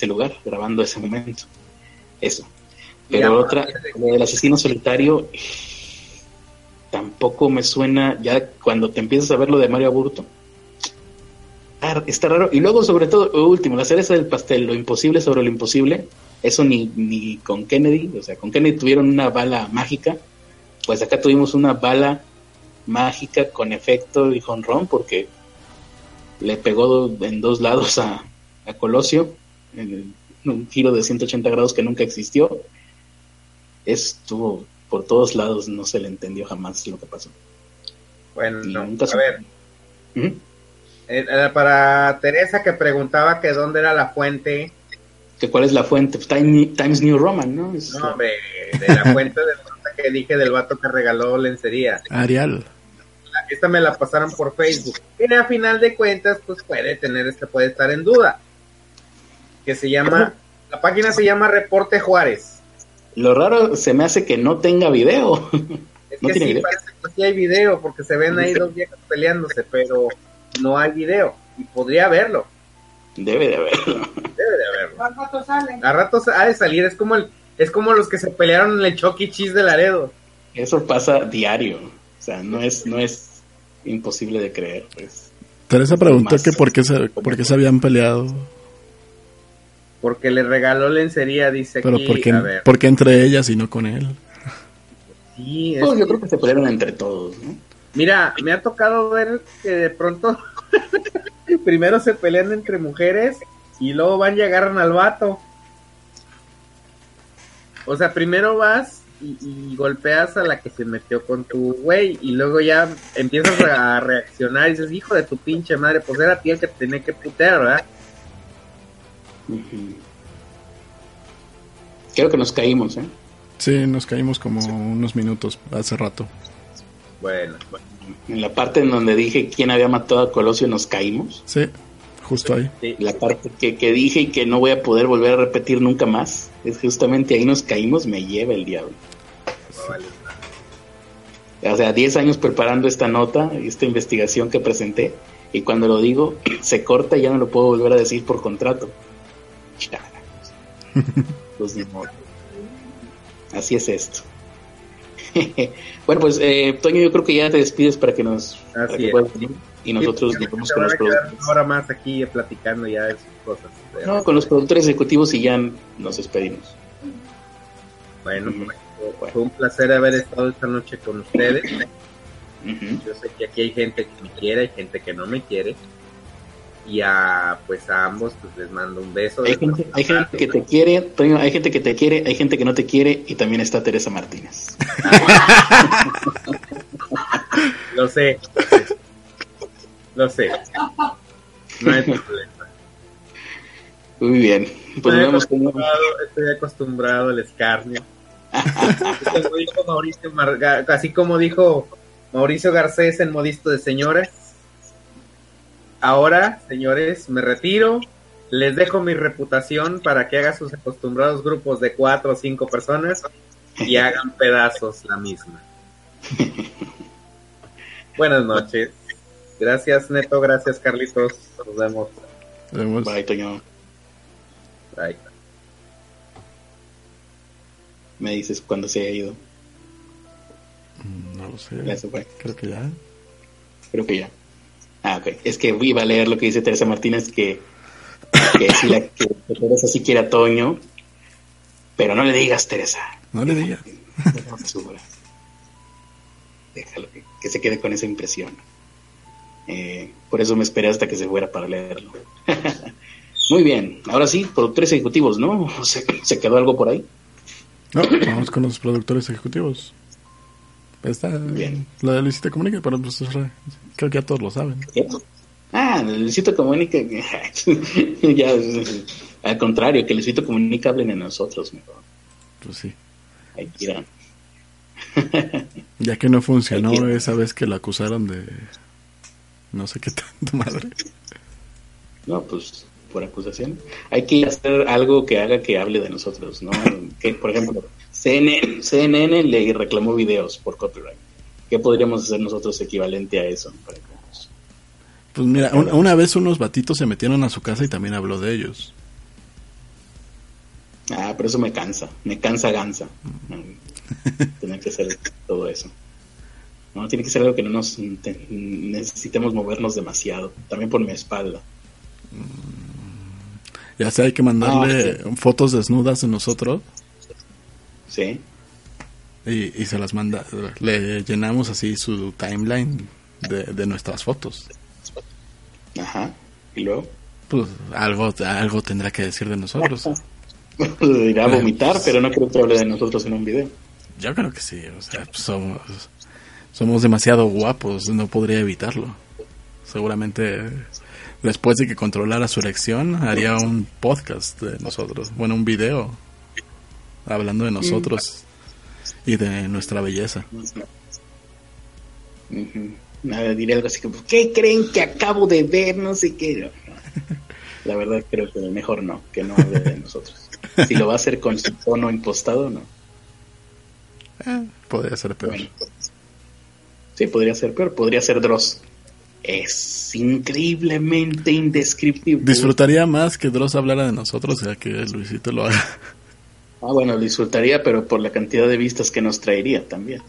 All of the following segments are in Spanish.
ese lugar, grabando ese momento. Eso. Pero otra, lo del asesino solitario, tampoco me suena, ya cuando te empiezas a ver lo de Mario Aburto, ah, está raro. Y luego, sobre todo, último, la cereza del pastel, lo imposible sobre lo imposible, eso ni, ni con Kennedy, o sea, con Kennedy tuvieron una bala mágica, pues acá tuvimos una bala mágica con efecto y ron porque le pegó en dos lados a, a Colosio, en, un giro de 180 grados que nunca existió. Estuvo por todos lados, no se le entendió jamás lo que pasó. Bueno, a ver. Eh, eh, para Teresa que preguntaba que dónde era la fuente que cuál es la fuente, pues, Times New Roman, ¿no? no, hombre, de la fuente del que dije del vato que regaló lencería. Arial. Esta me la pasaron por Facebook. Y a final de cuentas, pues puede tener, este puede estar en duda. Que se llama, la página se llama Reporte Juárez. Lo raro se me hace que no tenga video. Es que sí, parece que sí hay video, porque se ven ahí dos viejas peleándose, pero no hay video. Y podría haberlo. Debe de haberlo. Debe de haberlo. A rato sale. A rato ha de salir, es como el, es como los que se pelearon en el Chucky Cheese de Laredo. Eso pasa diario. O sea, no es, no es imposible de creer, pues. Teresa preguntó que por qué se, por qué se habían peleado. Porque le regaló lencería, dice Pero ¿por qué, entre ellas y no con él? Sí, pues, yo creo que se pelearon entre todos, ¿no? Mira, me ha tocado ver que de pronto primero se pelean entre mujeres y luego van y agarran al vato. O sea, primero vas y, golpeas a la que se metió con tu güey y luego ya empiezas a reaccionar y dices, hijo de tu pinche madre, pues era a ti el que tenía que putear, ¿verdad? Creo que nos caímos, ¿eh? Sí, nos caímos como unos minutos hace rato. Bueno, En la parte en donde dije quién había matado a Colosio nos caímos. Sí, justo ahí. La parte que, que, dije y que no voy a poder volver a repetir nunca más, es justamente ahí nos caímos, me lleva el diablo. O sea, 10 años preparando esta nota, esta investigación que presenté, y cuando lo digo, se corta y ya no lo puedo volver a decir por contrato. Pues Así es esto. bueno, pues eh, Toño, yo creo que ya te despides para que nos y nosotros nos vamos con los productores. Ahora más aquí platicando ya de sus cosas. No, con los productores ejecutivos y ya nos despedimos. Bueno, pues, fue un placer haber estado esta noche con ustedes. Yo sé que aquí hay gente que me quiere, hay gente que no me quiere y a pues a ambos pues les mando un beso. Hay gente, hay gente que te quiere, hay gente que te quiere, hay gente que no te quiere y también está Teresa Martínez. Lo sé. Lo sé. No hay problema. Muy bien. Pues estoy, acostumbrado, estoy acostumbrado al escarnio. así como dijo Mauricio Garcés en Modisto de Señores Ahora, señores, me retiro. Les dejo mi reputación para que hagan sus acostumbrados grupos de cuatro o cinco personas y hagan pedazos la misma. Buenas noches. Gracias, Neto. Gracias, Carlitos. Nos vemos. Nos vemos. Bye, Toño. Bye. Me dices cuándo se ha ido. Mm, no lo sé. Creo que ya. Creo que ya. Ah, ok. Es que iba a leer lo que dice Teresa Martínez, que, que si la que Teresa sí quiere a Toño, pero no le digas, Teresa. No le digas. Déjalo que, se quede con esa impresión. Eh, por eso me esperé hasta que se fuera para leerlo. Muy bien, ahora sí, productores ejecutivos, ¿no? ¿Se, ¿Se, quedó algo por ahí? No, vamos con los productores ejecutivos. Está bien. Lo de Luisito Comunica, pero pues, creo que ya todos lo saben. Ah, Luisito Comunica, ya, al contrario, que Luisito Comunica hablen en nosotros mejor. Pues sí. Ahí ya que no funcionó esa vez que lo acusaron de no sé qué tanto madre. No, pues por acusación. Hay que hacer algo que haga que hable de nosotros, ¿no? que, por ejemplo, CNN, CNN le reclamó videos por copyright. ¿Qué podríamos hacer nosotros equivalente a eso? Pues mira, una, vez unos batitos se metieron a su casa y también habló de ellos. Ah, pero eso me cansa, me cansa gansa. Tener que hacer todo eso. No, tiene que ser algo que no nos necesitemos movernos demasiado, también por mi espalda. Ya sé, hay que mandarle ah, fotos desnudas de nosotros. Sí. Y, se las manda, le llenamos así su timeline de, de nuestras fotos. Ajá. ¿Y luego? Pues algo, algo tendrá que decir de nosotros. Irá a vomitar, pero no creo que hable de nosotros en un video. Yo creo que sí, o sea, pues somos, somos demasiado guapos, no podría evitarlo. Seguramente después de que controlara su elección, haría un podcast de nosotros, bueno, un video hablando de nosotros y de nuestra belleza. Nada, diré algo así como, ¿qué creen que acabo de ver? No sé qué. La verdad creo que mejor no, que no hable de nosotros. Si lo va a hacer con su tono impostado, no. Eh, podría ser peor. sí, podría ser peor. Podría ser Dross. Es increíblemente indescriptible. Disfrutaría más que Dross hablara de nosotros, ya que Luisito lo haga. Ah, bueno, disfrutaría, pero por la cantidad de vistas que nos traería también.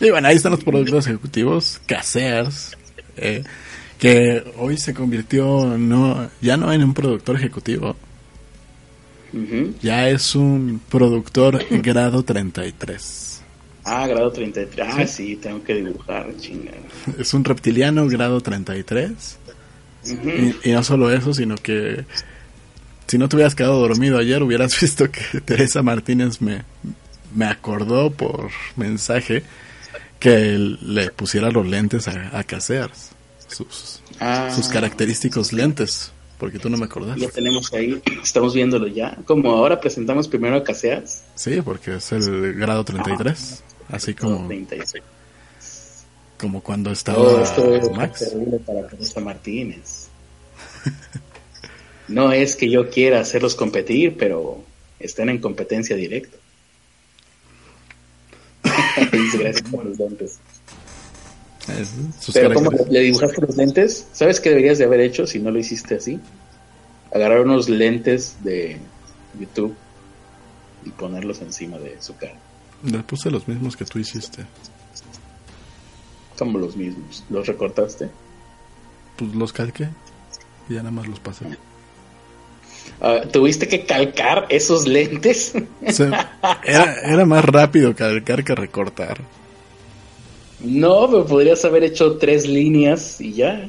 Y bueno, ahí están los productores ejecutivos, Casears, eh, que hoy se convirtió no ya no en un productor ejecutivo, ya es un productor grado 33. Ah, grado 33. Ah, sí, tengo que dibujar, chingada. Es un reptiliano grado 33. y, y, no solo eso, sino que si no te hubieras quedado dormido ayer, hubieras visto que Teresa Martínez me, me acordó por mensaje que le pusiera los lentes a, a Casears, sus, ah. sus característicos lentes, porque tú no me acordás. Ya tenemos ahí, estamos viéndolo ya. Como ahora presentamos primero a Casears. Sí, porque es el grado 33, así como... Como cuando estaba oh, esto es Max. terrible para Teresa Martínez. no es que yo quiera hacerlos competir, pero están en competencia directa. gracias por los lentes. Pero ¿cómo le dibujaste los lentes? ¿Sabes qué deberías de haber hecho si no lo hiciste así? Agarrar unos lentes de YouTube y ponerlos encima de su cara. Le puse los mismos que tú hiciste. Como los mismos. ¿Los recortaste? Pues los calqué y ya nada más los pasé. Ah, ¿Tuviste que calcar esos lentes? era, más rápido calcar que recortar. No, pero podrías haber hecho tres líneas y ya.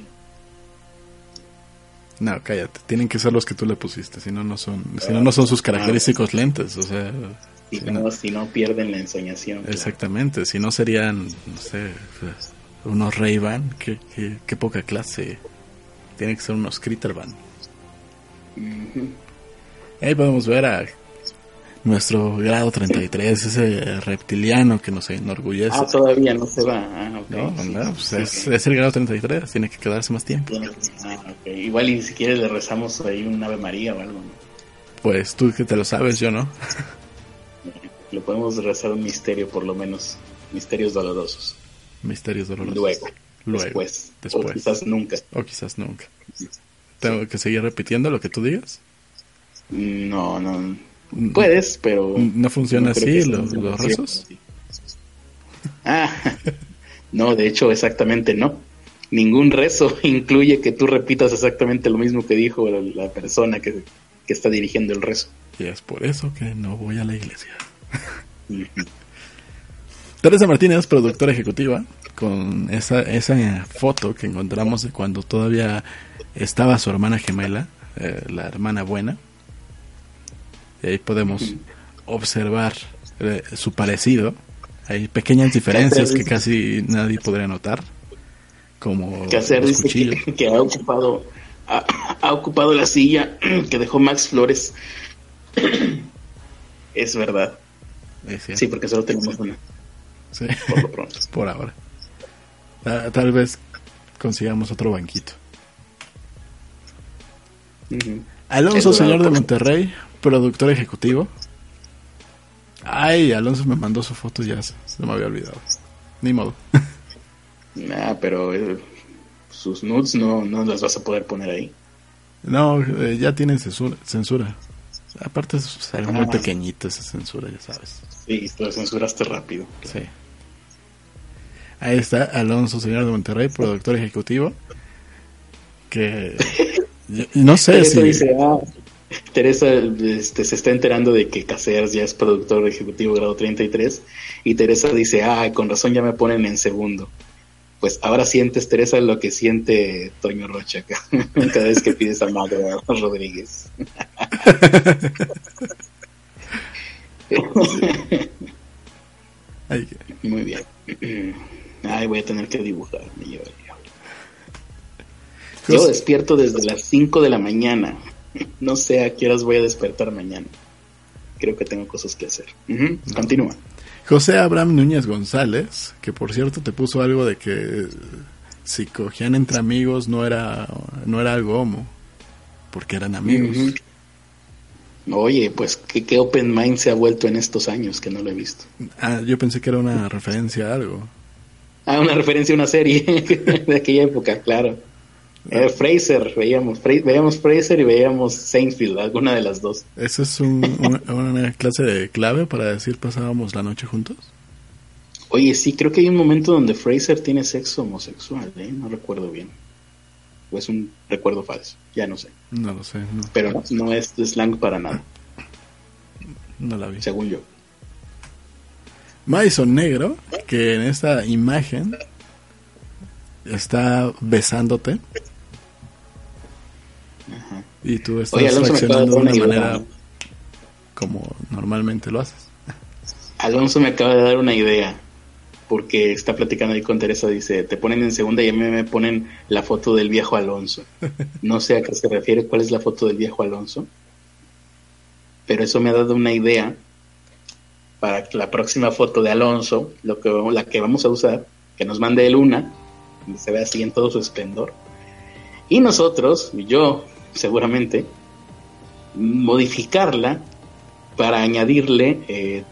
No, cállate. Tienen que ser los que tú le pusiste. Si no, no son, si no, no son sus característicos lentes. O sea. Si, no, si no pierden la ensoñación. Exactamente. Si no serían, no sé, unos Ray-Ban. Qué, qué, poca clase. Tienen que ser unos Critterban. Ahí podemos ver a nuestro grado 33, ese reptiliano que nos enorgullece. Ah, todavía no se va. Ah, no, no pues es, el grado 33, tiene que quedarse más tiempo. Ah, Igual y si quieres le rezamos ahí un Ave María o algo. Pues tú que te lo sabes, yo no. Le podemos rezar un misterio, por lo menos. Misterios dolorosos. Misterios dolorosos. Luego. Luego. Después. Después. O quizás nunca. O quizás nunca. ¿Tengo que seguir repitiendo lo que tú digas? No, no. Puedes, pero. ¿No funciona así los, rezos? Ah, no, de hecho, exactamente no. Ningún rezo incluye que tú repitas exactamente lo mismo que dijo la, persona que, está dirigiendo el rezo. Y es por eso que no voy a la iglesia. Teresa Martínez, productora ejecutiva, con esa, esa foto que encontramos de cuando todavía estaba su hermana gemela, eh, la hermana buena. Y ahí podemos observar eh, su parecido. Hay pequeñas diferencias que casi nadie podría notar. Como que hacer que, ha ocupado ha, ocupado la silla que dejó Max Flores. es verdad. sí, porque solo tenemos una. Por lo pronto. Por ahora. tal vez consigamos otro banquito. Alonso, señor de Monterrey, productor ejecutivo. Ay, Alonso me mandó su foto ya se, me había olvidado. Ni modo. Nah, pero eh, sus nudes no, no las vas a poder poner ahí. No, eh, ya tienen censura. censura. Aparte es algo muy pequeñito esa censura, ya sabes. Sí, lo censuraste rápido. Sí. Ahí está Alonso, señor de Monterrey, productor ejecutivo. Que no sé si. Ah, Teresa este, se está enterando de que Caseras ya es productor ejecutivo grado 33 y Teresa dice, ah, con razón ya me ponen en segundo. Pues ahora sientes, Teresa, lo que siente Toño Rocha cada vez que pides a Magda Rodríguez. Muy bien. Ay, voy a tener que dibujar. Yo despierto desde las 5 de la mañana. No sé a qué horas voy a despertar mañana. Creo que tengo cosas que hacer. Continúa. José Abraham Núñez González, que por cierto te puso algo de que si cogían entre amigos no era, no era algo homo, porque eran amigos. Oye, pues ¿qué, ¿qué, open mind se ha vuelto en estos años que no lo he visto. Ah, yo pensé que era una referencia a algo. Ah, una referencia a una serie de aquella época, claro. Eh, Fraser, veíamos, veíamos Fraser y veíamos Seinfeld, alguna de las dos. ¿Eso es una, clase de clave para decir pasábamos la noche juntos? Oye, sí, creo que hay un momento donde Fraser tiene sexo homosexual, ¿eh? no recuerdo bien. O es un recuerdo falso, ya no sé. No lo sé. Pero no, no es slang para nada. No la vi. Según yo. Madison Negro, que en esta imagen está besándote. Y tú estás reaccionando de una manera como normalmente lo haces. Alonso me acaba de dar una idea, porque está platicando ahí con Teresa, dice, te ponen en segunda y a mí me ponen la foto del viejo Alonso. No sé a qué se refiere, cuál es la foto del viejo Alonso, pero eso me ha dado una idea para la próxima foto de Alonso, lo que, la que vamos a usar, que nos mande el una, se ve así en todo su esplendor. Y nosotros, yo seguramente, modificarla para añadirle eh,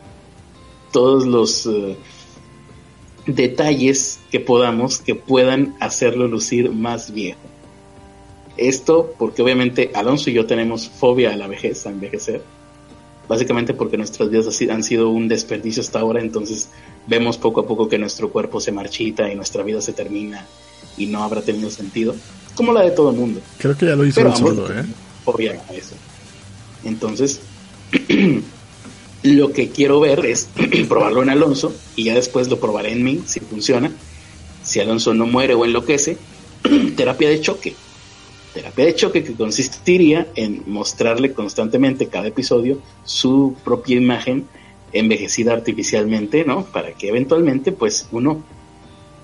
todos los eh, detalles que podamos que puedan hacerlo lucir más viejo. Esto porque obviamente Alonso y yo tenemos fobia a la vejez, a envejecer. Básicamente porque nuestras vidas han sido un desperdicio hasta ahora, entonces vemos poco a poco que nuestro cuerpo se marchita y nuestra vida se termina y no habrá tenido sentido, como la de todo el mundo. Creo que ya lo hizo solo, ¿eh? eso. Entonces, lo que quiero ver es probarlo en Alonso y ya después lo probaré en mí si funciona. Si Alonso no muere o enloquece, terapia de choque. Terapia de choque que consistiría en mostrarle constantemente cada episodio su propia imagen envejecida artificialmente, ¿no? Para que eventualmente, pues, uno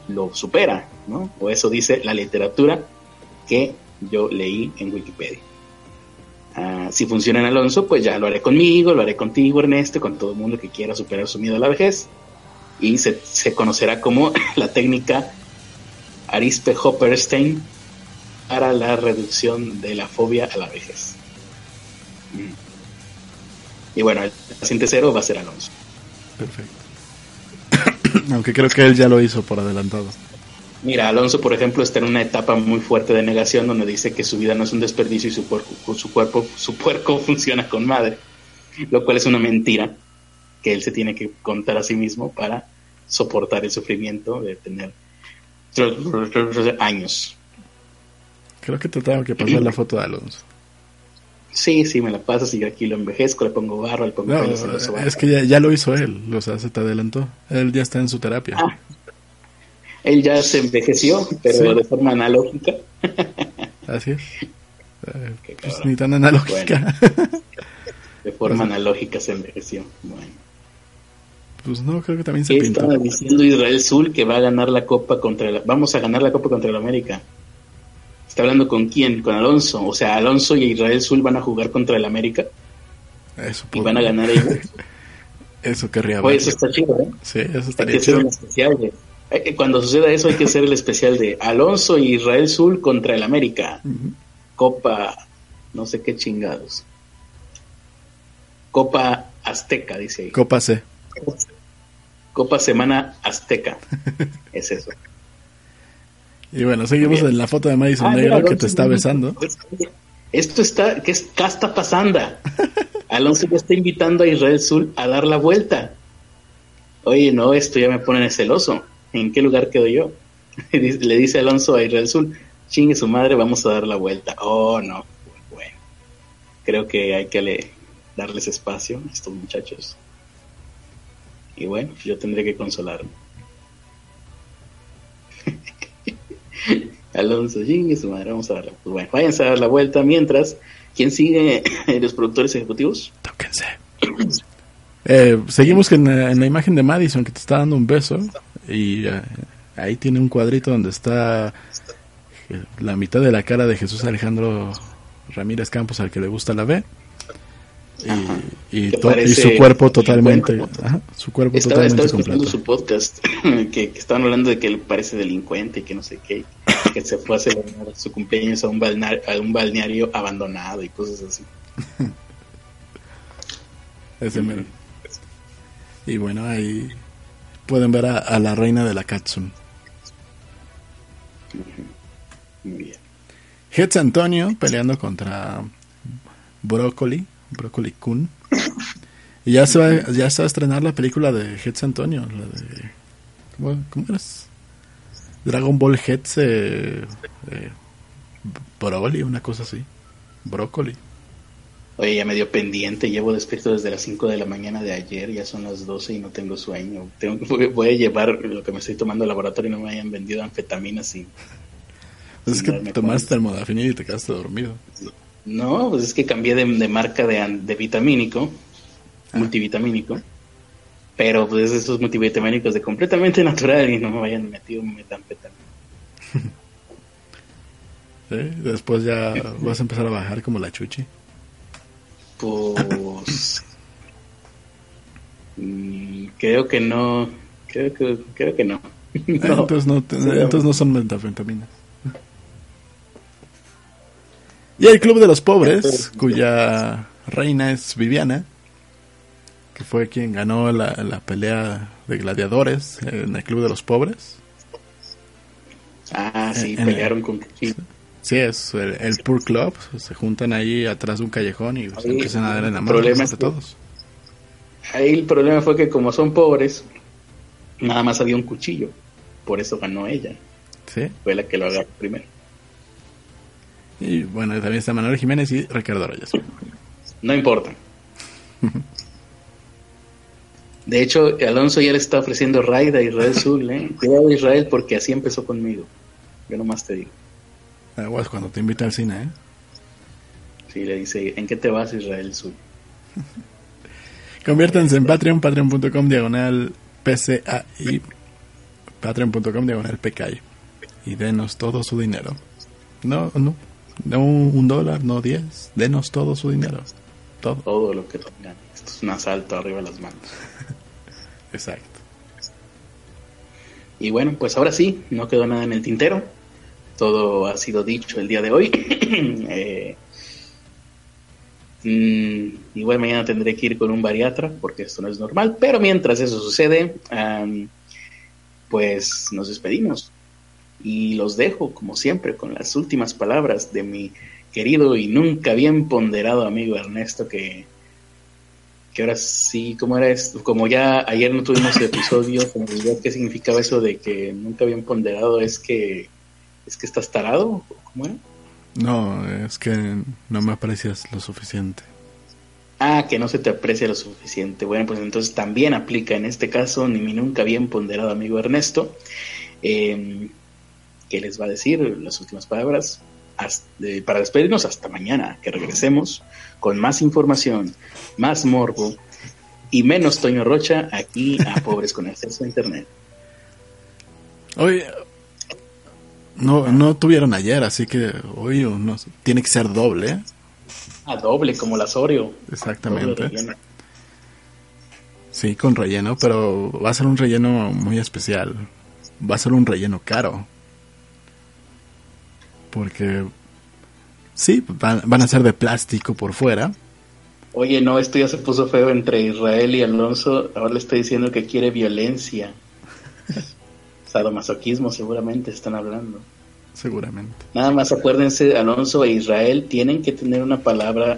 lo supera, ¿no? O eso dice la literatura que yo leí en Wikipedia. Ah, si funciona en Alonso, pues ya lo haré conmigo, lo haré contigo, Ernesto, con todo el mundo que quiera superar su miedo a la vejez. Y se, conocerá como la técnica Arispe Hopperstein para la reducción de la fobia a la vejez. Mm. Y bueno, el paciente cero va a ser Alonso. Perfecto. Aunque creo que él ya lo hizo por adelantado. Mira, Alonso, por ejemplo, está en una etapa muy fuerte de negación donde dice que su vida no es un desperdicio y su cuerpo, su cuerpo, su puerco funciona con madre, lo cual es una mentira que él se tiene que contar a sí mismo para soportar el sufrimiento de tener años. Creo que te tengo que pasar la foto de Alonso. Sí, sí, me la pasas y yo aquí lo envejezco, le pongo barro, le pongo Es que ya, lo hizo él, o sea, se te adelantó. Él ya está en su terapia. Ah. Él ya se envejeció, pero de forma analógica. Así es. Eh, pues ni tan analógica. de forma analógica se envejeció. Bueno. Pues no, creo que también se pintó. Estaba diciendo Israel Sul que va a ganar la Copa contra la... Vamos a ganar la Copa contra el América. ¿Está hablando con quién? Con Alonso. O sea, Alonso y Israel Sul van a jugar contra el América. Eso y van a ganar ellos. eso querría Pues eso está chido, ¿eh? Sí, eso estaría Hay que hacer un especial de, eh, Cuando suceda eso hay que hacer el especial de Alonso y Israel Sul contra el América. Copa, no sé qué chingados. Copa Azteca, dice ahí. Copa C. Copa Semana Azteca. es eso. Y bueno, seguimos en la foto de Madison ah, Negro que te está besando. Esto está, ¿qué, está pasando? Alonso ya está invitando a Israel Sul a dar la vuelta. Oye, no, esto ya me pone celoso. ¿En qué lugar quedo yo? Le dice Alonso a Israel Sul, chingue su madre, vamos a dar la vuelta. Oh, no. Bueno, creo que hay que darles espacio a estos muchachos. Y bueno, yo tendré que consolarme. Alonso, chingue su madre, vamos a darla. Pues bueno, váyanse a dar la vuelta mientras. ¿Quién sigue los productores ejecutivos? Tóquense. Eh, seguimos en, en, la imagen de Madison que te está dando un beso y eh, ahí tiene un cuadrito donde está la mitad de la cara de Jesús Alejandro Ramírez Campos al que le gusta la B. Y, su cuerpo totalmente su cuerpo estaba, totalmente escuchando su podcast que, estaban hablando de que él parece delincuente y que no sé qué que se fue a celebrar su cumpleaños a un balneario, a un balneario abandonado y cosas así. Ese y bueno ahí pueden ver a, la reina de la Katsun muy bien Hetz Antonio peleando contra Broccoli Broccoli Kun. Y ya se, va, ya se va a estrenar la película de Heads Antonio, la de... ¿Cómo, cómo eras? Dragon Ball Heads eh, eh, Broccoli, una cosa así. Broccoli. Oye, ya me dio pendiente, llevo despierto desde las 5 de la mañana de ayer, ya son las 12 y no tengo sueño. Tengo, voy a llevar lo que me estoy tomando al laboratorio y no me hayan vendido anfetaminas y... es que tomaste el modafinil y te quedaste dormido. No, pues es que cambié de, marca de, de vitamínico, ah. multivitamínico, pero pues esos multivitamínicos de completamente natural y no me vayan metido metanfetamina. ¿Sí? Después ya vas a empezar a bajar como la chuchi. Pues mm, creo que no, creo que creo que no. Entonces no, entonces no son metanfetaminas. Y el Club de los Pobres, cuya reina es Viviana, que fue quien ganó la, pelea de gladiadores en el Club de los Pobres. Ah, sí, pelearon con... Sí. Es el, el, Poor Club, se juntan ahí atrás de un callejón y empiezan a dar en la mano de todos. Ahí el problema fue que como son pobres, nada más había un cuchillo, por eso ganó ella. Sí. Fue la que lo agarró primero. Y bueno, también está Manuel Jiménez y Ricardo Reyes. No importa. De hecho, Alonso ya le está ofreciendo raid a Israel Zul, ¿eh? Cuidado Israel porque así empezó conmigo. Yo nomás te digo. Aguas cuando te invita al cine, ¿eh? Sí, le dice, ¿en qué te vas Israel Zul? Conviértanse en Patreon, patreon.com diagonal PCAI, patreon.com diagonal PKI y denos todo su dinero. No, no, no un dólar, no diez. Denos todo su dinero. Todo. Todo lo que tengan. Esto es un asalto arriba de las manos. Exacto. Y bueno, pues ahora sí, no quedó nada en el tintero. Todo ha sido dicho el día de hoy. eh, mm, igual mañana tendré que ir con un bariatra porque esto no es normal. Pero mientras eso sucede, pues nos despedimos. Y los dejo, como siempre, con las últimas palabras de mi querido y nunca bien ponderado amigo Ernesto, que, que ahora sí, como era esto? Como ya ayer no tuvimos el episodio, como qué significaba eso de que nunca bien ponderado, es que es que estás tarado, ¿cómo era? No, es que no me aprecias lo suficiente. Ah, que no se te aprecia lo suficiente. Bueno, pues entonces también aplica en este caso ni mi nunca bien ponderado amigo Ernesto. Eh, que les va a decir las últimas palabras para despedirnos hasta mañana, que regresemos con más información, más morbo y menos Toño Rocha aquí a Pobres con Acceso a Internet. Hoy no, no tuvieron ayer, así que hoy no, tiene que ser doble. ¿eh? Ah, doble, como la Oreo. Exactamente. Sí, con relleno, pero va a ser un relleno muy especial. Va a ser un relleno caro porque sí, van, a ser de plástico por fuera. Oye, no, esto ya se puso feo entre Israel y Alonso. Ahora le estoy diciendo que quiere violencia. Sadomasoquismo, seguramente están hablando. Seguramente. Nada más acuérdense, Alonso e Israel tienen que tener una palabra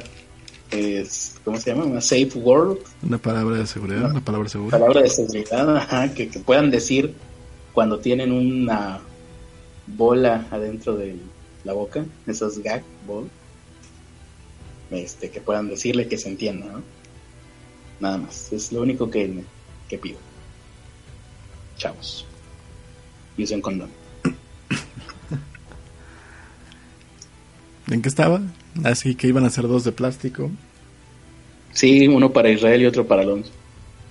es, ¿cómo se llama? Una safe word. Una palabra de seguridad, una, palabra segura. Palabra de seguridad, ajá, que, puedan decir cuando tienen una bola adentro de la boca, esos gag ball, este, que puedan decirle que se entienda, ¿no? Nada más, es lo único que, que pido. Chavos. Y usen condón. ¿En qué estaba? Así que iban a ser dos de plástico. Sí, uno para Israel y otro para Alonso.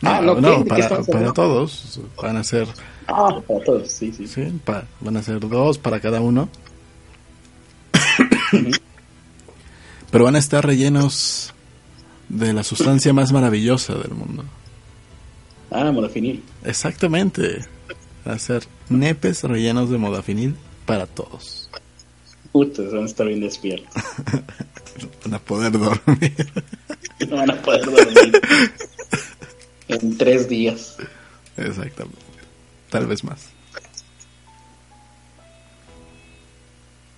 ah, no, no para, para, todos. Van a ser. Ah, para todos, sí, sí. Sí, van a ser dos para cada uno. Pero van a estar rellenos de la sustancia más maravillosa del mundo. Ah, modafinil. Exactamente. Ser nepes rellenos de modafinil para todos. Ustedes van a estar bien despiertos. van a poder dormir. no van a poder dormir. en tres días. Exactamente. Tal vez más.